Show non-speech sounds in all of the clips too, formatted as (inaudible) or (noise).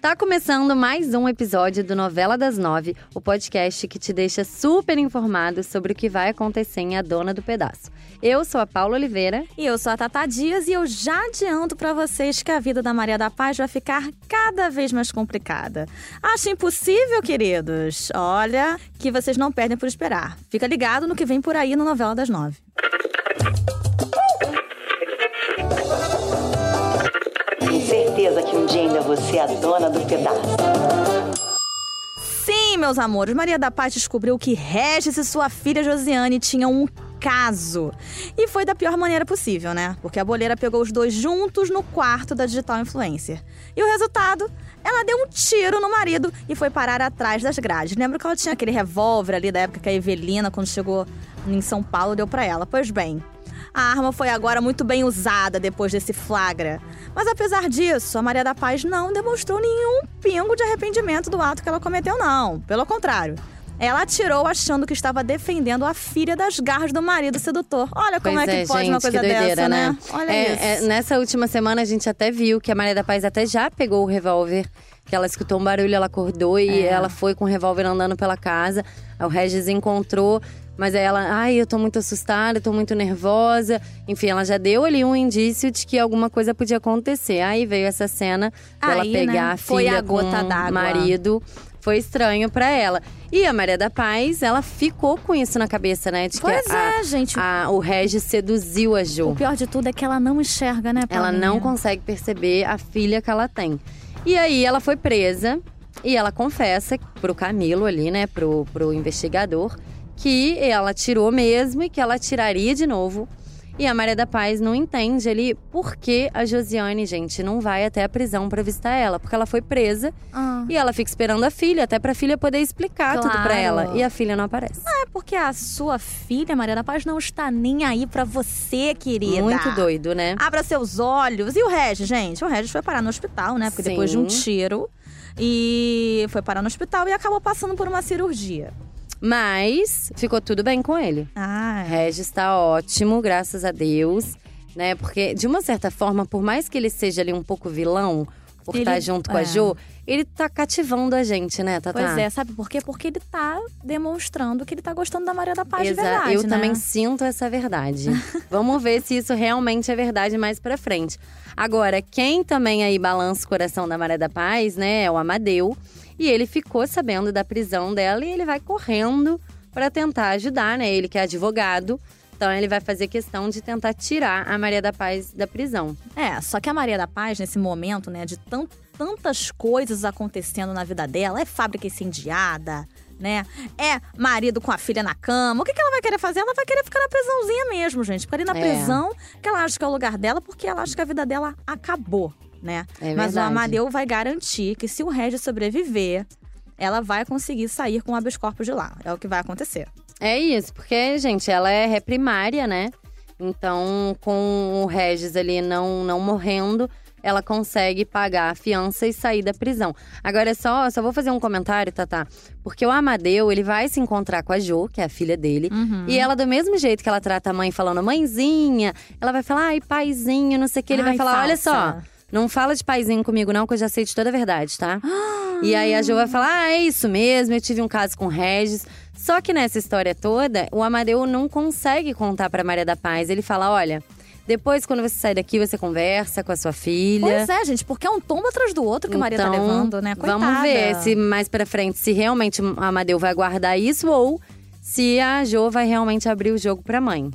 Tá começando mais um episódio do Novela das Nove, o podcast que te deixa super informado sobre o que vai acontecer em A Dona do Pedaço. Eu sou a Paula Oliveira. E eu sou a Tata Dias e eu já adianto para vocês que a vida da Maria da Paz vai ficar cada vez mais complicada. Acho impossível, queridos. Olha, que vocês não perdem por esperar. Fica ligado no que vem por aí no Novela das Nove. Certeza que um dia ainda você é a dona do pedaço. Sim, meus amores, Maria da Paz descobriu que Regis e sua filha Josiane tinham um caso. E foi da pior maneira possível, né? Porque a boleira pegou os dois juntos no quarto da digital influencer. E o resultado? Ela deu um tiro no marido e foi parar atrás das grades. Lembra que ela tinha aquele revólver ali da época que a Evelina, quando chegou em São Paulo, deu para ela? Pois bem, a arma foi agora muito bem usada depois desse flagra. Mas apesar disso, a Maria da Paz não demonstrou nenhum pingo de arrependimento do ato que ela cometeu, não. Pelo contrário. Ela atirou achando que estava defendendo a filha das garras do marido sedutor. Olha como pois é que é, pode gente, uma coisa doideira, dessa, né? né? Olha É, isso. é, nessa última semana a gente até viu que a Maria da Paz até já pegou o revólver. Que ela escutou um barulho, ela acordou e É. ela foi com o revólver andando pela casa. O Regis encontrou, mas aí ela, ai, eu tô muito assustada, tô muito nervosa. Enfim, ela já deu ali um indício de que alguma coisa podia acontecer. Aí veio essa cena dela Aí, pegar né, a foi filha a gota d'água. marido. Foi estranho pra ela. E a Maria da Paz, ela ficou com isso na cabeça, né? De Pois que a- é, gente. a- o Regis seduziu a Jo. O pior de tudo é que ela não enxerga, né, Ela não consegue perceber a filha que ela tem. E aí ela foi presa e ela confessa pro Camilo ali, né, pro, pro investigador, que ela tirou mesmo e que ela tiraria de novo. E a Maria da Paz não entende ali por que a Josiane, gente, não vai até a prisão pra visitar ela. Porque ela foi presa Ah. e ela fica esperando a filha, até pra filha poder explicar tudo pra Claro. ela. E a filha não aparece. É porque a sua filha, Maria da Paz, não está nem aí pra você, querida. Muito doido, né? Abra seus olhos. E o Regis, gente? O Regis foi parar no hospital, né? Porque depois de um Sim. tiro. E foi parar no hospital e acabou passando por uma cirurgia. Mas ficou tudo bem com ele. Ah, Regis tá ótimo, graças a Deus, né? Porque, de uma certa forma, por mais que ele seja ali um pouco vilão, por Ele- estar junto com a é. Jo, ele tá cativando a gente, né, Tatá? Pois é, sabe por quê? Porque ele tá demonstrando que ele tá gostando da Maria da Paz de Exa- verdade, eu né? também sinto essa verdade. (laughs) Vamos ver se isso realmente é verdade mais pra frente. Agora, quem também aí balança o coração da Maria da Paz, né, é o Amadeu. E ele ficou sabendo da prisão dela e ele vai correndo pra tentar ajudar, né? Ele que é advogado. Então ele vai fazer questão de tentar tirar a Maria da Paz da prisão. É, só que a Maria da Paz, nesse momento, né, de tan- tantas coisas acontecendo na vida dela, é fábrica incendiada, né? É marido com a filha na cama. O que, que ela vai querer fazer? Ela vai querer ficar na prisãozinha mesmo, gente. Ficar ali na É. prisão, que ela acha que é o lugar dela, porque ela acha que a vida dela acabou, né? É Mas o. Amadeu vai garantir que se o Regis sobreviver, ela vai conseguir sair com o habeas corpus de lá. É o que vai acontecer. É isso, porque, gente, ela é ré primária, né? Então, com o Regis ali não, não morrendo, ela consegue pagar a fiança e sair da prisão. Agora, é só, só vou fazer um comentário, Tatá. Porque o Amadeu, ele vai se encontrar com a Jo, que é a filha dele. Uhum. E ela, do mesmo jeito que ela trata a mãe falando mãezinha, ela vai falar, ai, paizinho, não sei o que. Ele vai Ai, falar, olha só, falsa. Não fala de paizinho comigo não, que eu já sei de toda a verdade, tá? E aí a Jo vai falar: ah, é isso mesmo, eu tive um caso com o Regis. Só que nessa história toda, o Amadeu não consegue contar pra Maria da Paz. Ele fala: olha, depois quando você sair daqui, você conversa com a sua filha. Pois é, gente, porque é um tombo atrás do outro que a Maria tá Então, levando, né? Coitada. Vamos ver se mais pra frente, se realmente o Amadeu vai guardar isso ou se a Jo vai realmente abrir o jogo pra mãe.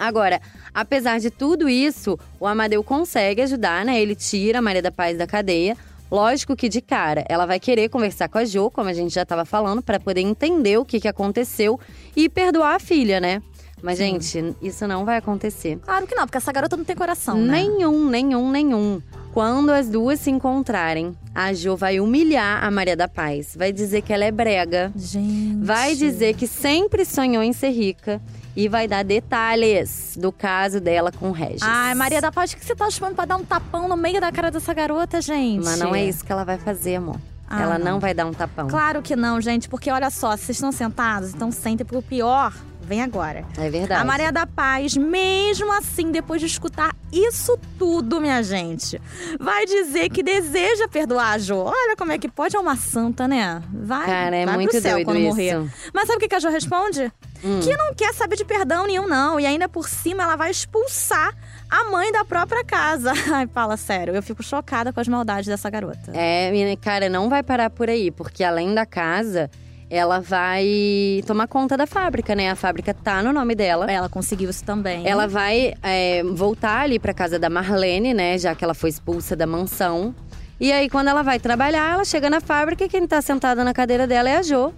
Agora, apesar de tudo isso, o Amadeu consegue ajudar, né? Ele tira a Maria da Paz da cadeia. Lógico que de cara, ela vai querer conversar com a Jo, como a gente já estava falando, para poder entender o que, que aconteceu e perdoar a filha, né? Mas, gente, isso não vai acontecer. Claro que não, porque essa garota não tem coração, né? Nenhum, nenhum, nenhum. Quando as duas se encontrarem, a Jo vai humilhar a Maria da Paz. Vai dizer que ela é brega. Gente. Vai dizer que sempre sonhou em ser rica. E vai dar detalhes do caso dela com o Regis. Ai, Maria da Paz, o que você tá chamando pra dar um tapão no meio da cara dessa garota, gente? Mas não é isso que ela vai fazer, amor. Ah, ela não. não vai dar um tapão. Claro que não, gente, porque olha só, vocês estão sentados, então sentem, porque o pior vem agora. É verdade. A Maria da Paz, mesmo assim, depois de escutar isso tudo, minha gente, vai dizer que deseja perdoar a Jo. Olha como é que pode, é uma santa, né? Vai, Cara, é vai muito pro céu quando isso. morrer. Mas sabe o que que a Jo responde? Hum. Que não quer saber de perdão nenhum, não. E ainda por cima, ela vai expulsar a mãe da própria casa. (laughs) Ai, fala sério, eu fico chocada com as maldades dessa garota. É, menina, cara, não vai parar por aí, porque além da casa, ela vai tomar conta da fábrica, né? A fábrica tá no nome dela. Ela conseguiu isso também. Ela vai é, voltar ali pra casa da Marlene, né? Já que ela foi expulsa da mansão. E aí, quando ela vai trabalhar, ela chega na fábrica e quem tá sentada na cadeira dela é a Jo.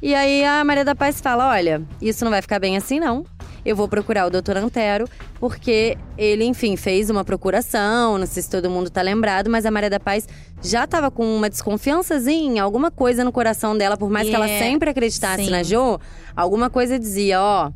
E aí a Maria da Paz fala: Olha, isso não vai ficar bem assim, não. Eu vou procurar o doutor Antero, porque ele, enfim, fez uma procuração. Não sei se todo mundo tá lembrado, mas a Maria da Paz já tava com uma desconfiançazinha, alguma coisa no coração dela, por mais que ela É, sempre acreditasse sim. na Jo, alguma coisa dizia: Ó.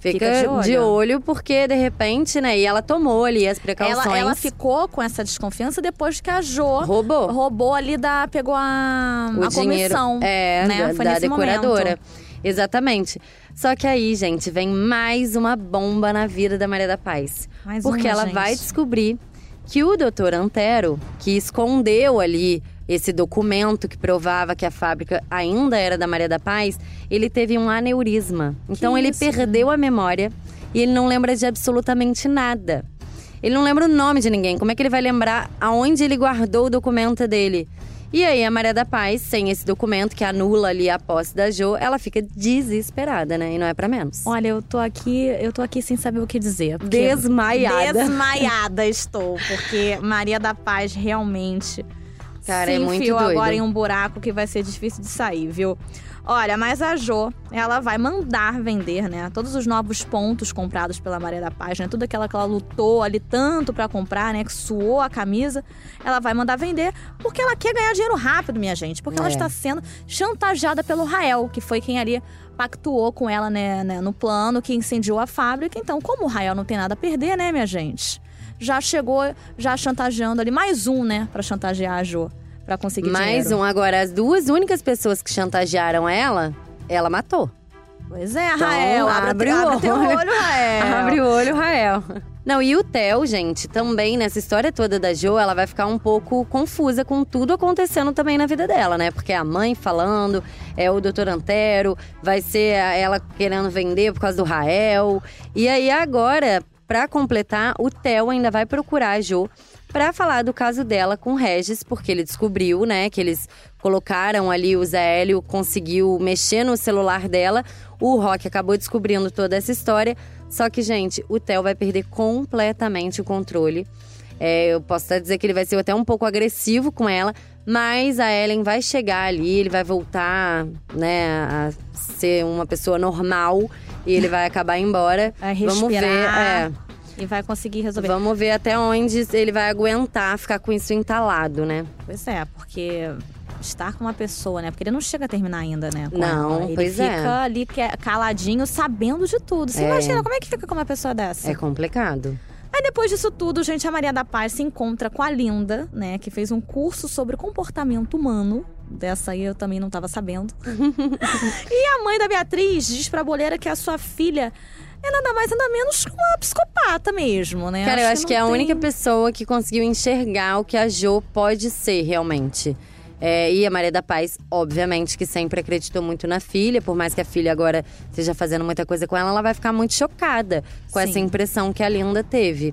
Fica, Fica de de, olho. olho. porque de repente, né? E ela tomou ali as precauções. Ela, ela ficou com essa desconfiança depois que a Jo roubou roubou ali da. pegou a, o a dinheiro comissão. é, né? da, da decoradora. momento. Exatamente. Só que aí, gente, vem mais uma bomba na vida da Maria da Paz. Mais porque uma, ela gente. vai descobrir que o doutor Antero, que escondeu ali esse documento que provava que a fábrica ainda era da Maria da Paz, ele teve um aneurisma. Então ele isso? perdeu a memória e ele não lembra de absolutamente nada. Ele não lembra o nome de ninguém. Como é que ele vai lembrar aonde ele guardou o documento dele? E aí, a Maria da Paz, sem esse documento que anula ali a posse da Jo, ela fica desesperada, né? E não é pra menos. Olha, eu tô aqui, eu tô aqui sem saber o que dizer. Desmaiada. Desmaiada (laughs) estou, porque Maria da Paz realmente Cara, se é enfiou doido. agora em um buraco que vai ser difícil de sair, viu? Olha, mas a Jo, ela vai mandar vender, né? Todos os novos pontos comprados pela Maria da Paz, né? Tudo aquela que ela lutou ali tanto pra comprar, né? Que suou a camisa, ela vai mandar vender porque ela quer ganhar dinheiro rápido, minha gente. Porque ela É. está sendo chantageada pelo Rael, que foi quem ali pactuou com ela, né, né, no plano, que incendiou a fábrica. Então, como o Rael não tem nada a perder, né, minha gente? Já chegou, já chantageando ali, mais um, né, pra chantagear a Jo, pra conseguir Mais dinheiro. um. Agora, as duas únicas pessoas que chantagearam ela, ela matou. Pois é, Então, Rael, abre, abre abre, o teu olho. olho, Rael. (laughs) Abre o olho, Rael. Não, e o Theo, gente, também nessa história toda da Jo, ela vai ficar um pouco confusa com tudo acontecendo também na vida dela, né? Porque é a mãe falando, é o doutor Antero, vai ser ela querendo vender por causa do Rael. E aí agora, pra completar, o Theo ainda vai procurar a Jo pra falar do caso dela com o Regis, porque ele descobriu, né, que eles colocaram ali o Zé Hélio, conseguiu mexer no celular dela. O Rock acabou descobrindo toda essa história. Só que, gente, o Theo vai perder completamente o controle. É, eu posso até dizer que ele vai ser até um pouco agressivo com ela, mas a Ellen vai chegar ali, ele vai voltar, né, a ser uma pessoa normal e ele vai acabar embora. Vai Vamos ver, é, E vai conseguir resolver. vamos ver até onde ele vai aguentar ficar com isso entalado, né? Pois é, porque estar com uma pessoa, né? Porque ele não chega a terminar ainda, né? Não, ela. Ele pois fica é. ali que- caladinho, sabendo de tudo. Você É. imagina, como é que fica com uma pessoa dessa? É complicado. Aí depois disso tudo, gente, a Maria da Paz se encontra com a Linda, né? Que fez um curso sobre comportamento humano. Dessa aí eu também não tava sabendo. (laughs) e a mãe da Beatriz diz pra boleira que a sua filha é nada mais nada menos que uma psicopata mesmo, né? Cara, eu acho que, é a não única tem- pessoa que conseguiu enxergar o que a Jo pode ser realmente. É, e a Maria da Paz, obviamente, que sempre acreditou muito na filha, por mais que a filha agora esteja fazendo muita coisa com ela, ela vai ficar muito chocada com Sim. essa impressão que a Linda teve.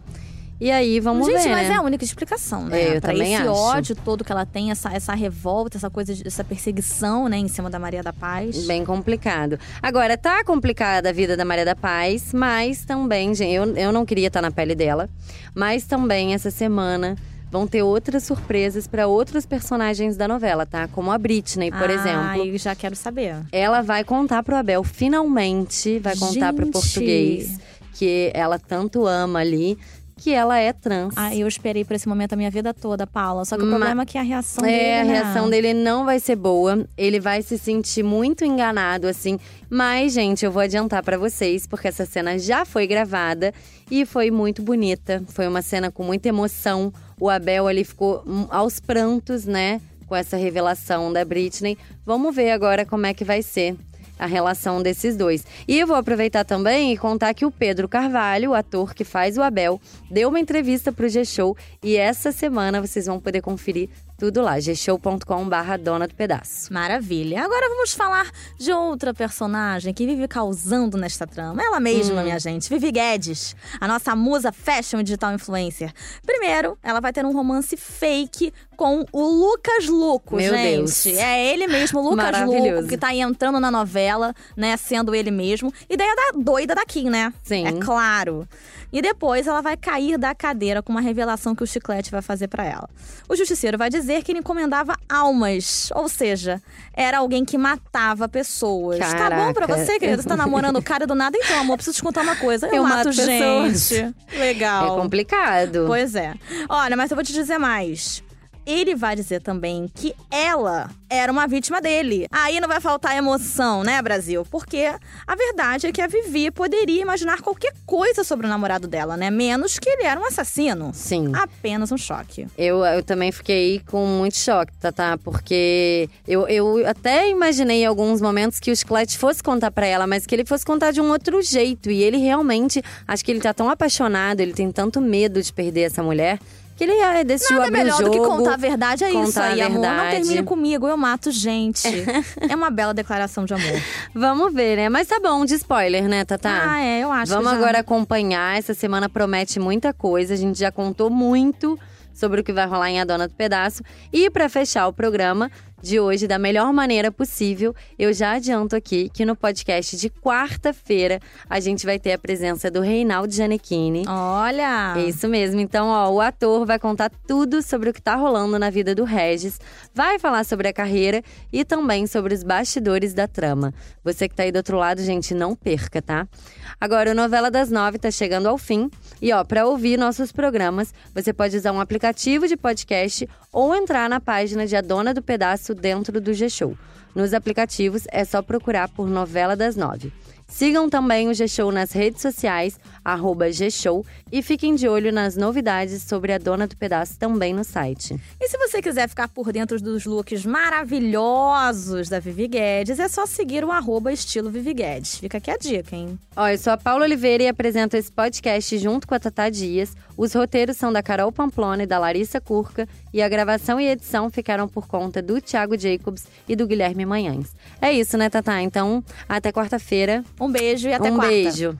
E aí, vamos Gente, ver, mas né? é a única explicação, né? É, eu pra também esse acho. ódio todo que ela tem, essa, essa revolta, essa coisa, de- essa perseguição, né, em cima da Maria da Paz. Bem complicado. Agora, tá complicada a vida da Maria da Paz, mas também, gente, eu, eu não queria estar na pele dela. Mas também, essa semana, vão ter outras surpresas para outros personagens da novela, tá? Como a Britney, por ah, exemplo. eu já quero saber. Ela vai contar pro Abel, finalmente, vai contar pro Gente. português que ela tanto ama ali, que ela é trans. Ah, eu esperei por esse momento a minha vida toda, Paula. Só que o Ma- problema é que a reação É, dele, a né? reação dele não vai ser boa. Ele vai se sentir muito enganado, assim. Mas, gente, eu vou adiantar pra vocês, porque essa cena já foi gravada e foi muito bonita. Foi uma cena com muita emoção. O Abel ali ficou hum, aos prantos, né? Com essa revelação da Britney. Vamos ver agora como é que vai ser. A relação desses dois. E eu vou aproveitar também e contar que o Pedro Carvalho, o ator que faz o Abel, deu uma entrevista pro G-Show e essa semana vocês vão poder conferir tudo lá, gshow.com/barra dona do pedaço. Maravilha. Agora vamos falar de outra personagem que vive causando nesta trama. Ela mesma, Hum. minha gente, Vivi Guedes, a nossa musa fashion digital influencer. Primeiro, ela vai ter um romance fake com o Lucas Luco, Meu gente. Deus. É ele mesmo, o Lucas. Luco, que tá aí entrando na novela, né, sendo ele mesmo. Ideia da doida da Kim, né? Sim. É claro. E depois ela vai cair da cadeira com uma revelação que o Chiclete vai fazer pra ela. O justiceiro vai dizer que ele encomendava almas, ou seja, era alguém que matava pessoas. Tá bom pra Caraca. você, querido? Você tá namorando o cara do nada? Então, amor, preciso te contar uma coisa. Eu, Eu mato, mato gente. Legal. É complicado. Pois é. Olha, mas eu vou te dizer mais. Ele vai dizer também que ela era uma vítima dele. Aí não vai faltar emoção, né, Brasil? Porque a verdade é que a Vivi poderia imaginar qualquer coisa sobre o namorado dela, né? Menos que ele era um assassino. Sim. Apenas um choque. Eu, eu também fiquei com muito choque, Tatá, porque eu, eu até imaginei em alguns momentos que o Chiclete fosse contar pra ela, mas que ele fosse contar de um outro jeito. E ele realmente, acho que ele tá tão apaixonado, ele tem tanto medo de perder essa mulher, que ele é, decidiu Nada abrir melhor jogo. do que contar a verdade é isso aí, amor. Não termine comigo, eu mato gente. (laughs) é uma bela declaração de amor. Vamos ver, né? Mas tá bom, de spoiler, né, Tatá? Ah, é, eu acho Vamos agora acompanhar. Essa semana promete muita coisa. A gente já contou muito sobre o que vai rolar em A Dona do Pedaço. E para fechar o programa de hoje da melhor maneira possível, eu já adianto aqui que no podcast de quarta-feira a gente vai ter a presença do Reinaldo Gianecchini. Olha! É isso mesmo. Então, ó, o ator vai contar tudo sobre o que tá rolando na vida do Regis, vai falar sobre a carreira e também sobre os bastidores da trama. Você que tá aí do outro lado, gente, não perca, tá? Agora, o Novela das Nove tá chegando ao fim. E, ó, pra ouvir nossos programas, você pode usar um aplicativo de podcast ou entrar na página de A Dona do Pedaço dentro do G-Show. Nos aplicativos é só procurar por Novela das Nove. Sigam também o G-Show nas redes sociais, arroba G-Show, e fiquem de olho nas novidades sobre a Dona do Pedaço também no site. E se você quiser ficar por dentro dos looks maravilhosos da Vivi Guedes, é só seguir o arroba estilo Vivi Guedes. Fica aqui a dica, hein? Ó, eu sou a Paula Oliveira e apresento esse podcast junto com a Tatá Dias. Os roteiros são da Carol Pamplona e da Larissa Curca, e a gravação e edição ficaram por conta do Thiago Jacobs e do Guilherme Manhães. É isso, né, Tatá? Então, até quarta-feira. Um beijo e até um quarta. beijo.